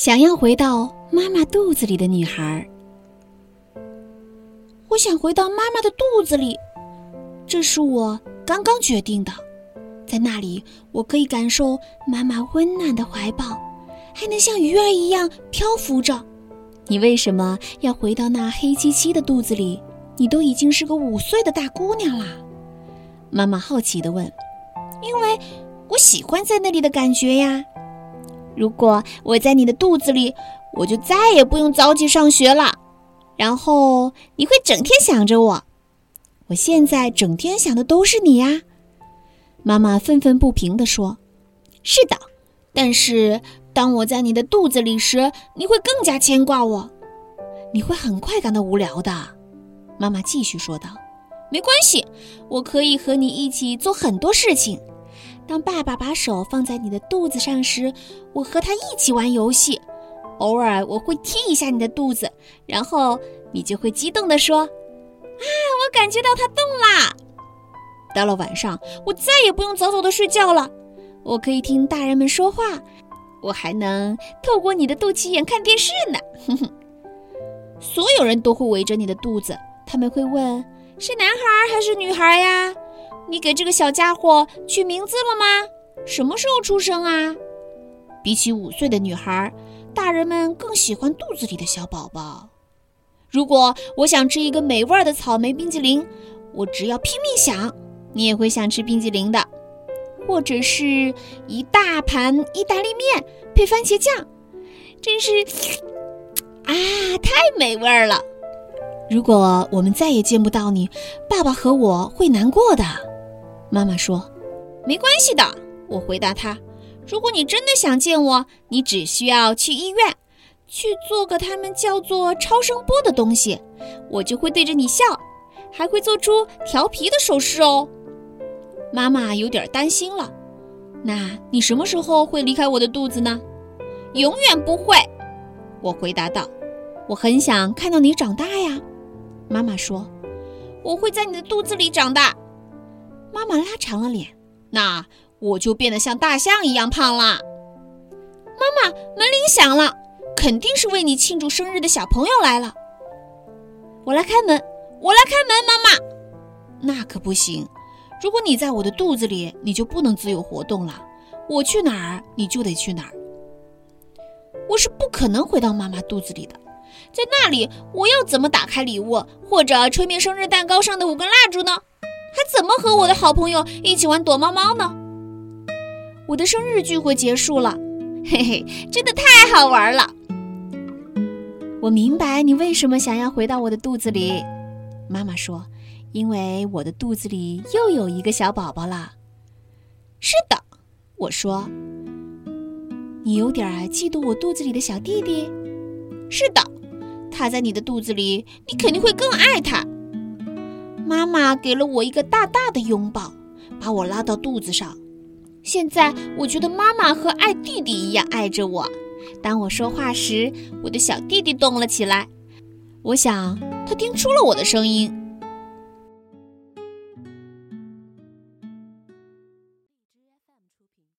想要回到妈妈肚子里的女孩。我想回到妈妈的肚子里，这是我刚刚决定的。在那里，我可以感受妈妈温暖的怀抱，还能像鱼儿一样漂浮着。你为什么要回到那黑漆漆的肚子里？你都已经是个五岁的大姑娘啦。妈妈好奇地问：“因为我喜欢在那里的感觉呀。如果我在你的肚子里，我就再也不用早起上学了。然后你会整天想着我。我现在整天想的都是你呀。”妈妈愤愤不平地说：“是的，但是当我在你的肚子里时，你会更加牵挂我。你会很快感到无聊的。”妈妈继续说道：“没关系，我可以和你一起做很多事情。当爸爸把手放在你的肚子上时，我和他一起玩游戏。偶尔我会踢一下你的肚子，然后你就会激动地说：‘啊，我感觉到它动啦！’到了晚上，我再也不用早早的睡觉了，我可以听大人们说话，我还能透过你的肚脐眼看电视呢。哼哼，所有人都会围着你的肚子。”他们会问：“是男孩还是女孩呀？你给这个小家伙取名字了吗？什么时候出生啊？”比起五岁的女孩，大人们更喜欢肚子里的小宝宝。如果我想吃一个美味的草莓冰激凌，我只要拼命想，你也会想吃冰激凌的，或者是一大盘意大利面配番茄酱，真是啊，太美味了。如果我们再也见不到你，爸爸和我会难过的。妈妈说：“没关系的。”我回答他：“如果你真的想见我，你只需要去医院，去做个他们叫做超声波的东西，我就会对着你笑，还会做出调皮的手势哦。”妈妈有点担心了：“那你什么时候会离开我的肚子呢？”“永远不会。”我回答道：“我很想看到你长大呀。”妈妈说：“我会在你的肚子里长大。”妈妈拉长了脸，那我就变得像大象一样胖了。妈妈，门铃响了，肯定是为你庆祝生日的小朋友来了。我来开门，我来开门，妈妈。那可不行，如果你在我的肚子里，你就不能自由活动了。我去哪儿，你就得去哪儿。我是不可能回到妈妈肚子里的。在那里，我要怎么打开礼物，或者吹灭生日蛋糕上的五根蜡烛呢？还怎么和我的好朋友一起玩躲猫猫呢？我的生日聚会结束了，嘿嘿，真的太好玩了。我明白你为什么想要回到我的肚子里，妈妈说，因为我的肚子里又有一个小宝宝了。是的，我说，你有点嫉妒我肚子里的小弟弟。是的。他在你的肚子里，你肯定会更爱他。妈妈给了我一个大大的拥抱，把我拉到肚子上。现在我觉得妈妈和爱弟弟一样爱着我。当我说话时，我的小弟弟动了起来。我想他听出了我的声音。